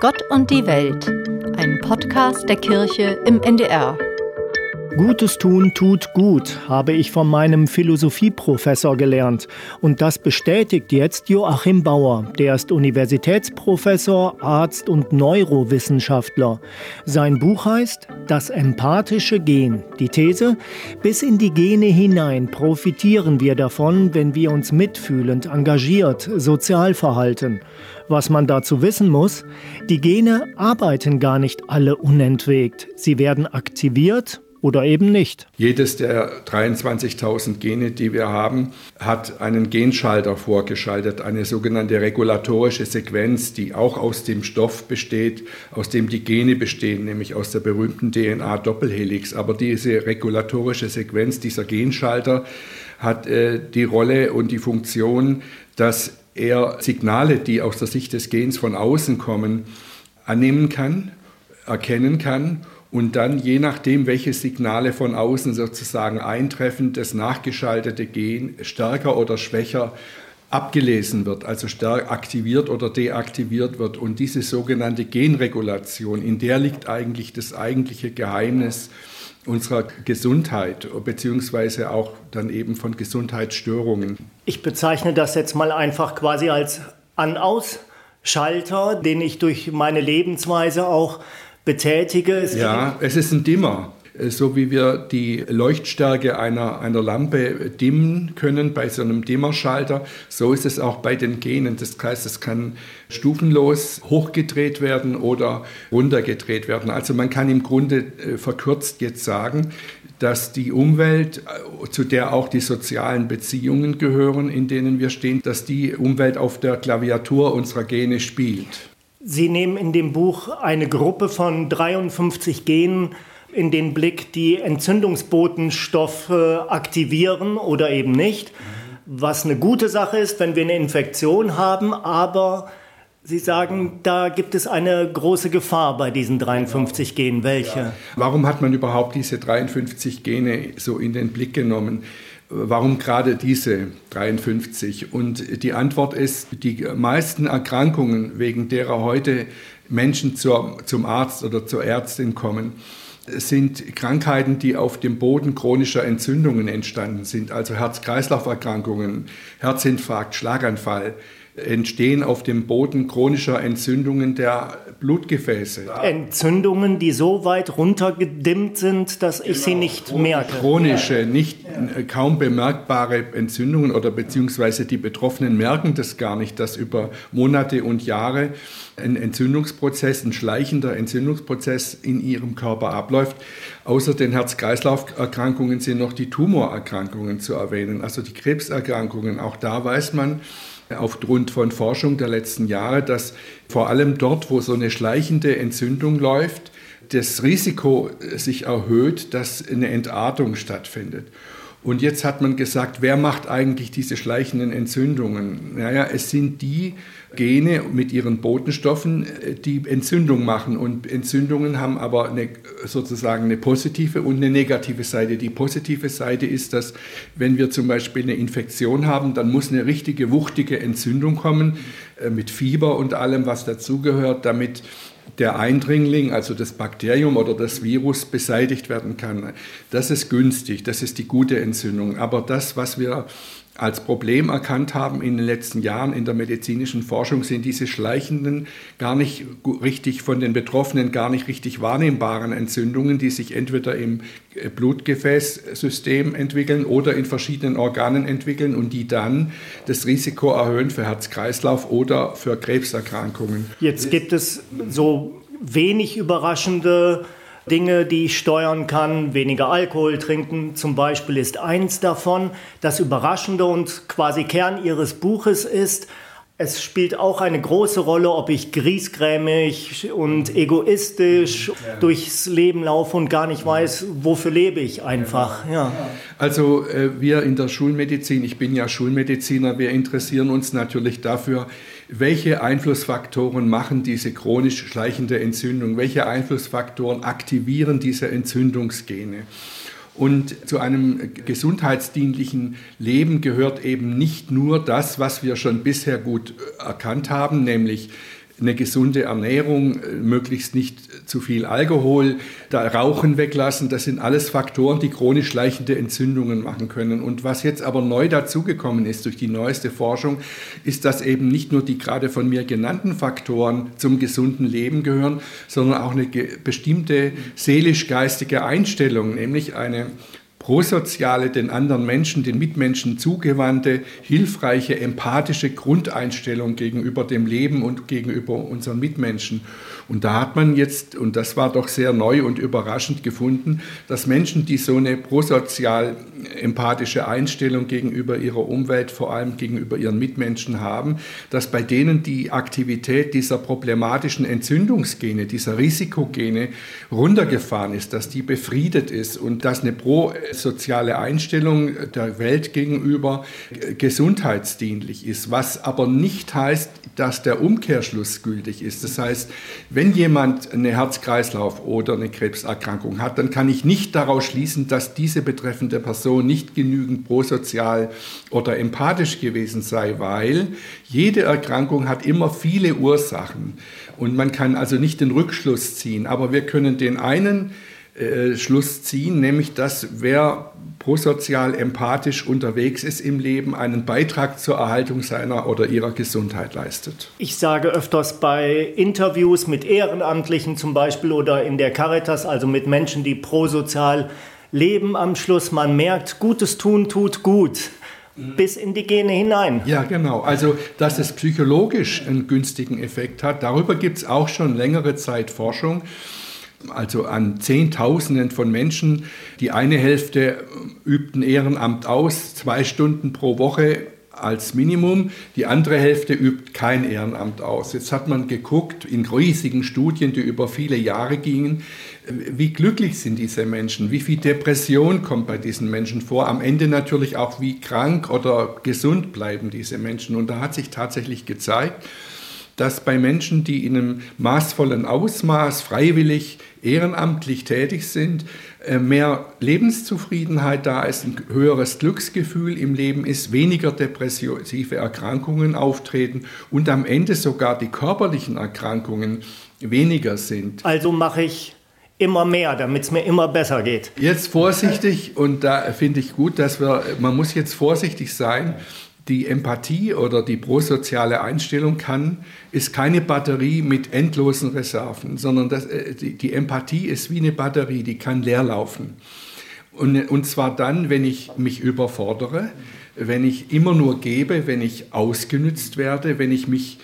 Gott und die Welt, ein Podcast der Kirche im NDR. Gutes tun tut gut, habe ich von meinem Philosophieprofessor gelernt. Und das bestätigt jetzt Joachim Bauer. Der ist Universitätsprofessor, Arzt und Neurowissenschaftler. Sein Buch heißt Das empathische Gen. Die These, bis in die Gene hinein profitieren wir davon, wenn wir uns mitfühlend, engagiert, sozial verhalten. Was man dazu wissen muss, die Gene arbeiten gar nicht alle unentwegt. Sie werden aktiviert oder eben nicht. Jedes der 23.000 Gene, die wir haben, hat einen Genschalter vorgeschaltet, eine sogenannte regulatorische Sequenz, die auch aus dem Stoff besteht, aus dem die Gene bestehen, nämlich aus der berühmten DNA-Doppelhelix. Aber diese regulatorische Sequenz, dieser Genschalter, hat äh, die Rolle und die Funktion, dass er Signale, die aus der Sicht des Gens von außen kommen, annehmen kann, erkennen kann und dann je nachdem, welche Signale von außen sozusagen eintreffen, das nachgeschaltete Gen stärker oder schwächer abgelesen wird, also stark aktiviert oder deaktiviert wird. Und diese sogenannte Genregulation, in der liegt eigentlich das eigentliche Geheimnis unserer Gesundheit, beziehungsweise auch dann eben von Gesundheitsstörungen. Ich bezeichne das jetzt mal einfach quasi als An-Aus-Schalter, den ich durch meine Lebensweise auch betätige. Es ja, es ist ein Dimmer. So wie wir die Leuchtstärke einer, einer Lampe dimmen können bei so einem Dimmerschalter, so ist es auch bei den Genen. Das heißt, es kann stufenlos hochgedreht werden oder runtergedreht werden. Also man kann im Grunde äh, verkürzt jetzt sagen, dass die Umwelt, äh, zu der auch die sozialen Beziehungen gehören, in denen wir stehen, dass die Umwelt auf der Klaviatur unserer Gene spielt. Sie nehmen in dem Buch eine Gruppe von 53 Genen in den Blick, die Entzündungsbotenstoffe aktivieren oder eben nicht. Was eine gute Sache ist, wenn wir eine Infektion haben, aber Sie sagen, da gibt es eine große Gefahr bei diesen 53 Genen. Welche? Ja. Warum hat man überhaupt diese 53 Gene so in den Blick genommen? Warum gerade diese 53? Und die Antwort ist, die meisten Erkrankungen, wegen derer heute Menschen zur, zum Arzt oder zur Ärztin kommen, sind Krankheiten, die auf dem Boden chronischer Entzündungen entstanden sind, also Herz-Kreislauf-Erkrankungen, Herzinfarkt, Schlaganfall, entstehen auf dem Boden chronischer Entzündungen der Blutgefäße. Entzündungen, die so weit runtergedimmt sind, dass genau. ich sie nicht merke. Chronische, nicht ja. kaum bemerkbare Entzündungen oder beziehungsweise die Betroffenen merken das gar nicht, dass über Monate und Jahre ein Entzündungsprozess, ein schleichender Entzündungsprozess in ihrem Körper abläuft. Außer den Herz-Kreislauf-Erkrankungen sind noch die Tumorerkrankungen zu erwähnen, also die Krebserkrankungen. Auch da weiß man, aufgrund von Forschung der letzten Jahre, dass vor allem dort, wo so eine schleichende Entzündung läuft, das Risiko sich erhöht, dass eine Entartung stattfindet. Und jetzt hat man gesagt, wer macht eigentlich diese schleichenden Entzündungen? Naja, es sind die Gene mit ihren Botenstoffen, die Entzündung machen. Und Entzündungen haben aber eine, sozusagen eine positive und eine negative Seite. Die positive Seite ist, dass wenn wir zum Beispiel eine Infektion haben, dann muss eine richtige, wuchtige Entzündung kommen äh, mit Fieber und allem, was dazugehört, damit der Eindringling, also das Bakterium oder das Virus, beseitigt werden kann. Das ist günstig, das ist die gute Entzündung. Aber das, was wir als Problem erkannt haben in den letzten Jahren in der medizinischen Forschung, sind diese schleichenden, gar nicht richtig von den Betroffenen gar nicht richtig wahrnehmbaren Entzündungen, die sich entweder im Blutgefäßsystem entwickeln oder in verschiedenen Organen entwickeln und die dann das Risiko erhöhen für Herz-Kreislauf oder für Krebserkrankungen. Jetzt gibt es so wenig überraschende Dinge, die ich steuern kann. Weniger Alkohol trinken zum Beispiel ist eins davon. Das Überraschende und quasi Kern Ihres Buches ist, es spielt auch eine große Rolle, ob ich griesgrämig und egoistisch ja. durchs Leben laufe und gar nicht weiß, wofür lebe ich einfach. Ja. Also äh, wir in der Schulmedizin, ich bin ja Schulmediziner, wir interessieren uns natürlich dafür, welche Einflussfaktoren machen diese chronisch schleichende Entzündung, welche Einflussfaktoren aktivieren diese Entzündungsgene. Und zu einem gesundheitsdienlichen Leben gehört eben nicht nur das, was wir schon bisher gut erkannt haben, nämlich eine gesunde Ernährung, äh, möglichst nicht zu viel Alkohol, da Rauchen weglassen. Das sind alles Faktoren, die chronisch schleichende Entzündungen machen können. Und was jetzt aber neu dazugekommen ist durch die neueste Forschung, ist, dass eben nicht nur die gerade von mir genannten Faktoren zum gesunden Leben gehören, sondern auch eine bestimmte seelisch-geistige Einstellung, nämlich eine prosoziale, den anderen Menschen, den Mitmenschen zugewandte, hilfreiche, empathische Grundeinstellung gegenüber dem Leben und gegenüber unseren Mitmenschen. Und da hat man jetzt, und das war doch sehr neu und überraschend gefunden, dass Menschen, die so eine prosozial empathische Einstellung gegenüber ihrer Umwelt, vor allem gegenüber ihren Mitmenschen haben, dass bei denen die Aktivität dieser problematischen Entzündungsgene, dieser Risikogene runtergefahren ist, dass die befriedet ist und dass eine prosoziale Einstellung der Welt gegenüber gesundheitsdienlich ist, was aber nicht heißt, dass der Umkehrschluss gültig ist. Das heißt, wenn jemand eine Herz-Kreislauf- oder eine Krebserkrankung hat, dann kann ich nicht daraus schließen, dass diese betreffende Person nicht genügend prosozial oder empathisch gewesen sei, weil jede Erkrankung hat immer viele Ursachen und man kann also nicht den Rückschluss ziehen, aber wir können den einen äh, Schluss ziehen, nämlich dass wer prosozial empathisch unterwegs ist im Leben, einen Beitrag zur Erhaltung seiner oder ihrer Gesundheit leistet. Ich sage öfters bei Interviews mit Ehrenamtlichen zum Beispiel oder in der Caritas, also mit Menschen, die prosozial leben am Schluss, man merkt, Gutes tun tut gut bis in die Gene hinein. Ja, genau. Also, dass es psychologisch einen günstigen Effekt hat, darüber gibt es auch schon längere Zeit Forschung also an Zehntausenden von Menschen. Die eine Hälfte übt ein Ehrenamt aus, zwei Stunden pro Woche als Minimum. Die andere Hälfte übt kein Ehrenamt aus. Jetzt hat man geguckt in riesigen Studien, die über viele Jahre gingen, wie glücklich sind diese Menschen, wie viel Depression kommt bei diesen Menschen vor. Am Ende natürlich auch, wie krank oder gesund bleiben diese Menschen. Und da hat sich tatsächlich gezeigt, dass bei Menschen, die in einem maßvollen Ausmaß freiwillig ehrenamtlich tätig sind, äh, mehr Lebenszufriedenheit da ist, ein höheres Glücksgefühl im Leben ist, weniger depressive Erkrankungen auftreten und am Ende sogar die körperlichen Erkrankungen weniger sind. Also mache ich immer mehr, damit es mir immer besser geht. Jetzt vorsichtig und da finde ich gut, dass wir, man muss jetzt vorsichtig sein, die Empathie oder die prosoziale Einstellung kann, ist keine Batterie mit endlosen Reserven, sondern das, äh, die, Empathie ist wie eine Batterie, die kann leer laufen. Und, und zwar dann, wenn ich mich überfordere, wenn ich immer nur gebe, wenn ich ausgenützt werde, wenn ich mich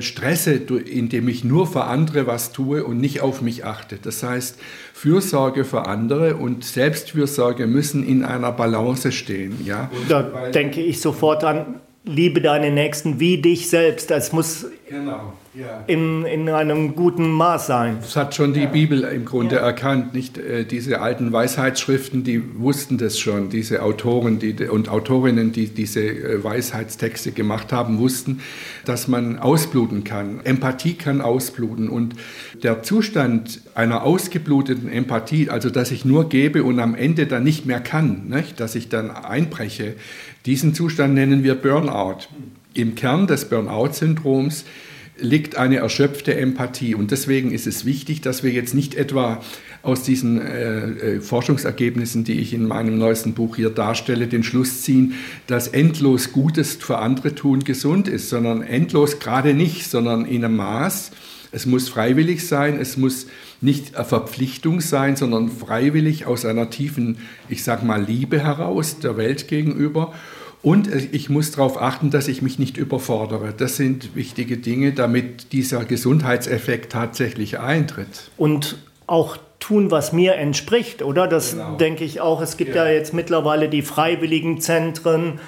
stresse, indem ich nur für andere was tue und nicht auf mich achte. Das heißt, Fürsorge für andere und Selbstfürsorge müssen in einer Balance stehen. Ja? Da denke ich sofort an, liebe deine Nächsten wie dich selbst. Das muss genau in, in einem guten Maß sein. Das hat schon die Bibel im Grunde ja. erkannt. Nicht äh, diese alten Weisheitsschriften, die wussten das schon. Diese Autoren die, und Autorinnen, die diese äh, Weisheitstexte gemacht haben, wussten, dass man ausbluten kann. Empathie kann ausbluten. Und der Zustand einer ausgebluteten Empathie, also dass ich nur gebe und am Ende dann nicht mehr kann, nicht? dass ich dann einbreche, diesen Zustand nennen wir Burnout. Im Kern des Burnout-Syndroms liegt eine erschöpfte Empathie. Und deswegen ist es wichtig, dass wir jetzt nicht etwa aus diesen äh, äh, Forschungsergebnissen, die ich in meinem neuesten Buch hier darstelle, den Schluss ziehen, dass endlos Gutes für andere tun gesund ist, sondern endlos gerade nicht, sondern in einem Maß. Es muss freiwillig sein, es muss nicht eine Verpflichtung sein, sondern freiwillig aus einer tiefen, ich sag mal, Liebe heraus der Welt gegenüber. Und ich muss darauf achten, dass ich mich nicht überfordere. Das sind wichtige Dinge, damit dieser Gesundheitseffekt tatsächlich eintritt. Und auch tun, was mir entspricht, oder? Das genau. denke ich auch. Es gibt ja. ja jetzt mittlerweile die freiwilligen Zentren.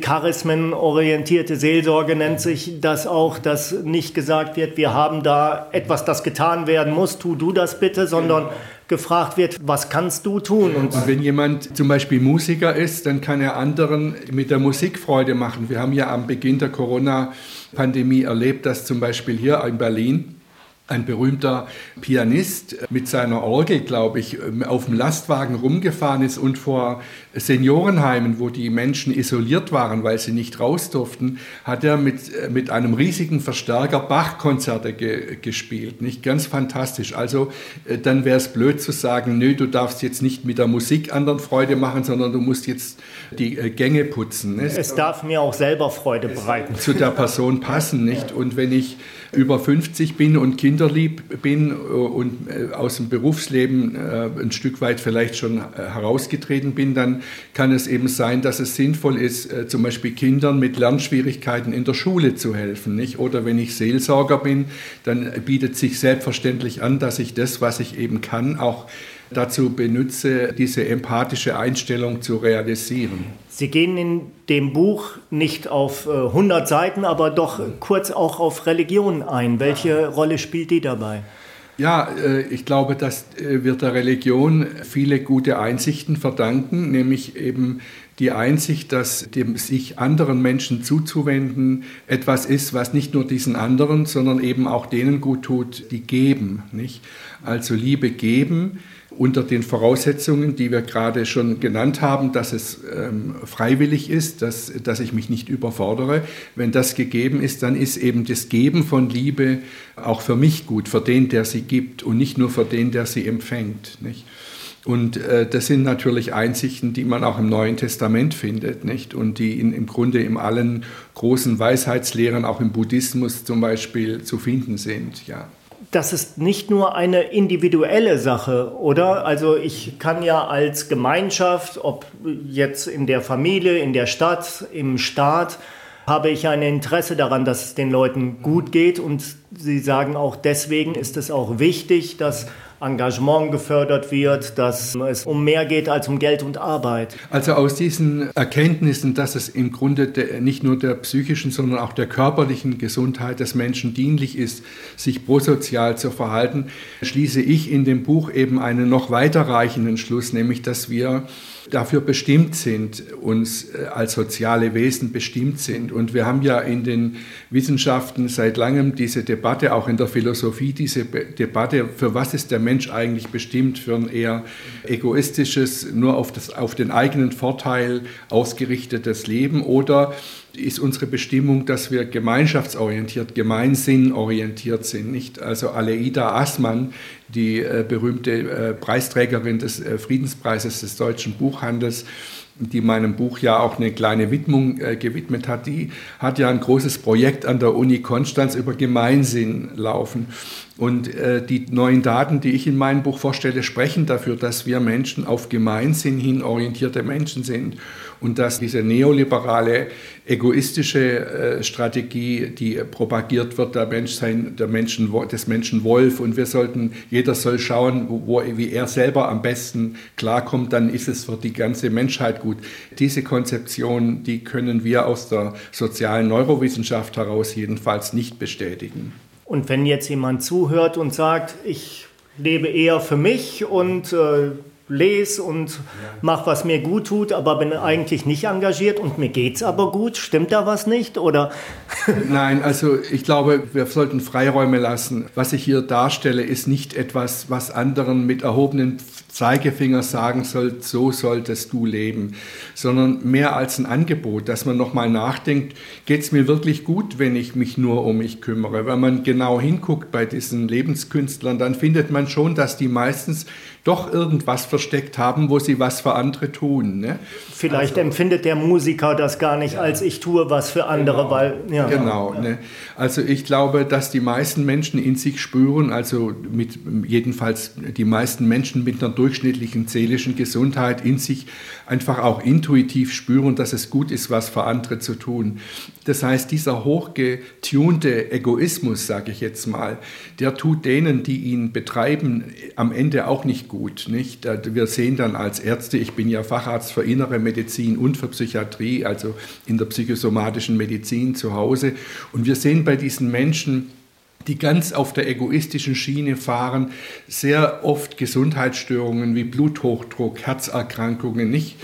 Charismenorientierte Seelsorge nennt sich das auch, dass nicht gesagt wird, wir haben da etwas, das getan werden muss, tu du das bitte, sondern gefragt wird, was kannst du tun? Und, und wenn jemand zum Beispiel Musiker ist, dann kann er anderen mit der Musik Freude machen. Wir haben ja am Beginn der Corona-Pandemie erlebt, dass zum Beispiel hier in Berlin ein berühmter Pianist mit seiner Orgel, glaube ich, auf dem Lastwagen rumgefahren ist und vor Seniorenheimen, wo die Menschen isoliert waren, weil sie nicht raus durften, hat er mit, mit einem riesigen Verstärker Bach-Konzerte ge, gespielt. Nicht ganz fantastisch. Also äh, dann wäre es blöd zu sagen, nö, du darfst jetzt nicht mit der Musik anderen Freude machen, sondern du musst jetzt die äh, Gänge putzen. Es, es darf mir auch selber Freude bereiten. Zu der Person passen, nicht? Und wenn ich über 50 bin und kinderlieb bin äh, und äh, aus dem Berufsleben äh, ein Stück weit vielleicht schon herausgetreten bin, dann kann es eben sein, dass es sinnvoll ist, zum Beispiel Kindern mit Lernschwierigkeiten in der Schule zu helfen. Nicht? Oder wenn ich Seelsorger bin, dann bietet sich selbstverständlich an, dass ich das, was ich eben kann, auch dazu benutze, diese empathische Einstellung zu realisieren. Sie gehen in dem Buch nicht auf 100 äh, Seiten, aber doch kurz auch auf Religion ein. Welche Rolle spielt die dabei? Ja, äh, ich glaube, das äh, wird der Religion viele gute Einsichten verdanken, nämlich eben die Einsicht, dass dem sich anderen Menschen zuzuwenden etwas ist, was nicht nur diesen anderen, sondern eben auch denen gut tut, die geben. Nicht? Also Liebe geben unter den Voraussetzungen, die wir gerade schon genannt haben, dass es ähm, freiwillig ist, dass, dass ich mich nicht überfordere. Wenn das gegeben ist, dann ist eben das Geben von Liebe auch für mich gut, für den, der sie gibt und nicht nur für den, der sie empfängt. Nicht? Und äh, das sind natürlich Einsichten, die man auch im Neuen Testament findet, nicht? Und die in, im Grunde in allen großen Weisheitslehren, auch im Buddhismus zum Beispiel, zu finden sind. Ja das ist nicht nur eine individuelle Sache, oder? Also ich kann ja als Gemeinschaft, ob jetzt in der Familie, in der Stadt, im Staat, habe ich ein Interesse daran, dass es den Leuten gut geht. Und Sie sagen auch, deswegen ist es auch wichtig, dass Engagement gefördert wird, dass es um mehr geht als um Geld und Arbeit. Also aus diesen Erkenntnissen, dass es im Grunde der, nicht nur der psychischen, sondern auch der körperlichen Gesundheit des Menschen dienlich ist, sich prosozial zu verhalten, schließe ich in dem Buch eben einen noch weiterreichenden Schluss, nämlich dass wir dafür bestimmt sind, uns äh, als soziale Wesen bestimmt sind. Und wir haben ja in den Wissenschaften seit langem diese Debatte, auch in der Philosophie, diese Debatte, für was ist der Mensch eigentlich bestimmt, für ein eher egoistisches, nur auf, das, auf den eigenen Vorteil ausgerichtetes Leben oder ist unsere Bestimmung, dass wir gemeinschaftsorientiert, gemeinsinnorientiert sind. Nicht? Also Aleida Assmann, die äh, berühmte äh, Preisträgerin des äh, Friedenspreises des deutschen Buchhandels, die meinem Buch ja auch eine kleine Widmung äh, gewidmet hat, die hat ja ein großes Projekt an der Uni Konstanz über Gemeinsinn laufen. Und äh, die neuen Daten, die ich in meinem Buch vorstelle, sprechen dafür, dass wir Menschen auf Gemeinsinn hin orientierte Menschen sind und dass diese neoliberale, egoistische äh, Strategie, die propagiert wird, der Mensch sein, der Menschen, des Menschen Wolf und wir sollten, jeder soll schauen, wo, wie er selber am besten klarkommt, dann ist es für die ganze Menschheit gut. Diese Konzeption, die können wir aus der sozialen Neurowissenschaft heraus jedenfalls nicht bestätigen. Und wenn jetzt jemand zuhört und sagt, ich lebe eher für mich und äh, lese und ja. mache, was mir gut tut, aber bin eigentlich nicht engagiert und mir geht es aber gut. Stimmt da was nicht? Oder? Nein, also ich glaube, wir sollten Freiräume lassen. Was ich hier darstelle, ist nicht etwas, was anderen mit erhobenen Zeigefinger sagen soll, so solltest du leben, sondern mehr als ein Angebot, dass man nochmal nachdenkt, geht es mir wirklich gut, wenn ich mich nur um mich kümmere? Wenn man genau hinguckt bei diesen Lebenskünstlern, dann findet man schon, dass die meistens doch irgendwas versteckt haben, wo sie was für andere tun. Ne? Vielleicht also, empfindet der Musiker das gar nicht ja. als ich tue was für andere, genau, weil ja. Genau. Ja. Ne? Also ich glaube, dass die meisten Menschen in sich spüren, also mit jedenfalls die meisten Menschen mit einer durchschnittlichen seelischen Gesundheit in sich einfach auch intuitiv spüren, dass es gut ist, was für andere zu tun. Das heißt, dieser hochgetunte Egoismus, sage ich jetzt mal, der tut denen, die ihn betreiben, am Ende auch nicht gut. Nicht? Wir sehen dann als Ärzte, ich bin ja Facharzt für innere Medizin und für Psychiatrie, also in der psychosomatischen Medizin zu Hause. Und wir sehen bei diesen Menschen, die ganz auf der egoistischen Schiene fahren, sehr oft Gesundheitsstörungen wie Bluthochdruck, Herzerkrankungen, nicht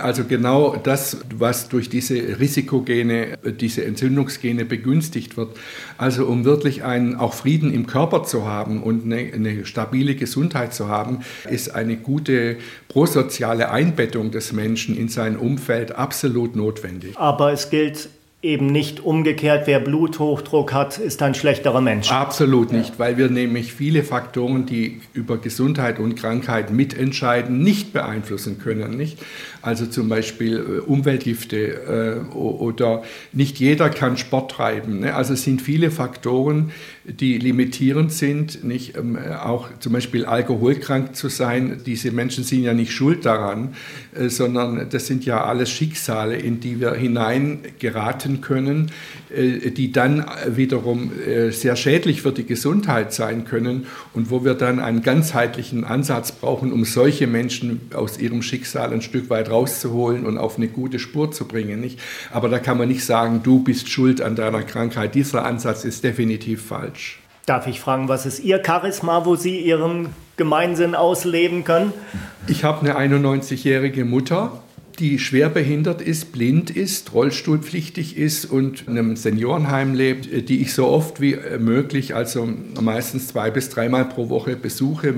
Also genau das, was durch diese Risikogene, diese Entzündungsgene begünstigt wird. Also um wirklich einen auch Frieden im Körper zu haben und eine, eine stabile Gesundheit zu haben, ist eine gute prosoziale Einbettung des Menschen in sein Umfeld absolut notwendig. Aber es gilt eben nicht umgekehrt, wer Bluthochdruck hat, ist ein schlechterer Mensch. Absolut nicht, weil wir nämlich viele Faktoren, die über Gesundheit und Krankheit mitentscheiden, nicht beeinflussen können. Nicht? Also zum Beispiel äh, Umweltgifte äh, oder nicht jeder kann Sport treiben. Ne? Also es sind viele Faktoren, die limitierend sind, nicht ähm, auch zum Beispiel alkoholkrank zu sein. Diese Menschen sind ja nicht schuld daran, äh, sondern das sind ja alles Schicksale, in die wir hineingeraten können, äh, die dann wiederum äh, sehr schädlich für die Gesundheit sein können und wo wir dann einen ganzheitlichen Ansatz brauchen, um solche Menschen aus ihrem Schicksal ein Stück weit rauszuholen und auf eine gute Spur zu bringen. Nicht? Aber da kann man nicht sagen, du bist schuld an deiner Krankheit. Dieser Ansatz ist definitiv falsch. Darf ich fragen, was ist Ihr Charisma, wo Sie Ihren Gemeinsinn ausleben können? Ich habe eine 91-jährige Mutter, die schwerbehindert ist, blind ist, rollstuhlpflichtig ist und in einem Seniorenheim lebt, die ich so oft wie möglich, also meistens zwei bis dreimal pro Woche besuche.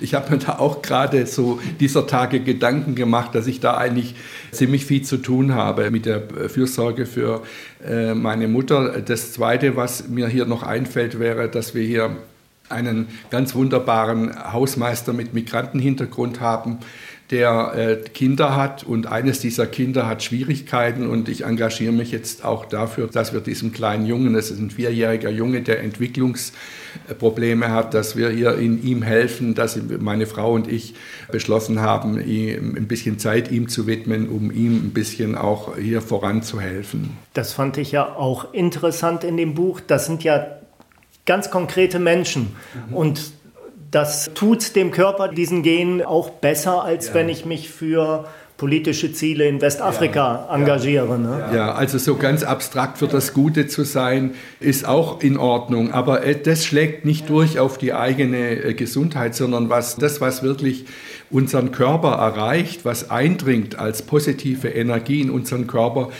ich habe mir da auch gerade so dieser Tage Gedanken gemacht, dass ich da eigentlich ziemlich viel zu tun habe mit der Fürsorge für äh, meine Mutter. Das Zweite, was mir hier noch einfällt, wäre, dass wir hier einen ganz wunderbaren Hausmeister mit Migrantenhintergrund haben, der äh, Kinder hat und eines dieser Kinder hat Schwierigkeiten und ich engagiere mich jetzt auch dafür, dass wir diesem kleinen Jungen, das ist ein vierjähriger Junge, der Entwicklungsprobleme hat, dass wir hier in ihm helfen, dass meine Frau und ich beschlossen haben, ihm ein bisschen Zeit ihm zu widmen, um ihm ein bisschen auch hier voranzuhelfen. Das fand ich ja auch interessant in dem Buch. Das sind ja ganz konkrete Menschen mhm. und das tut dem Körper diesen Gen auch besser, als ja. wenn ich mich für politische Ziele in Westafrika ja, engagiere. Ne? Ja, also so ganz abstrakt für das Gute zu sein, ist auch in Ordnung. Aber äh, das schlägt nicht durch auf die eigene äh, Gesundheit, sondern was, das, was wirklich unseren Körper erreicht, was eindringt als positive Energie in unseren Körper,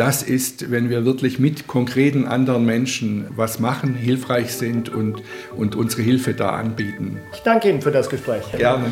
das ist, wenn wir wirklich mit konkreten anderen Menschen was machen, hilfreich sind und, und unsere Hilfe da anbieten. Ich danke Ihnen für das Gespräch. Gerne.